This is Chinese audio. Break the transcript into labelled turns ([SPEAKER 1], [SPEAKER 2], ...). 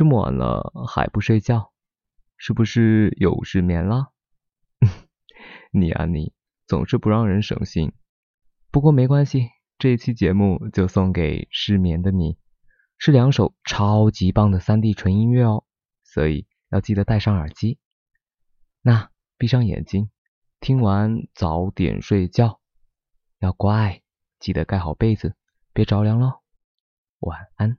[SPEAKER 1] 这么晚了还不睡觉，是不是又失眠了？你啊你，总是不让人省心。不过没关系，这期节目就送给失眠的你，是两首超级棒的三 D 纯音乐哦，所以要记得戴上耳机。那闭上眼睛，听完早点睡觉，要乖，记得盖好被子，别着凉喽。晚安。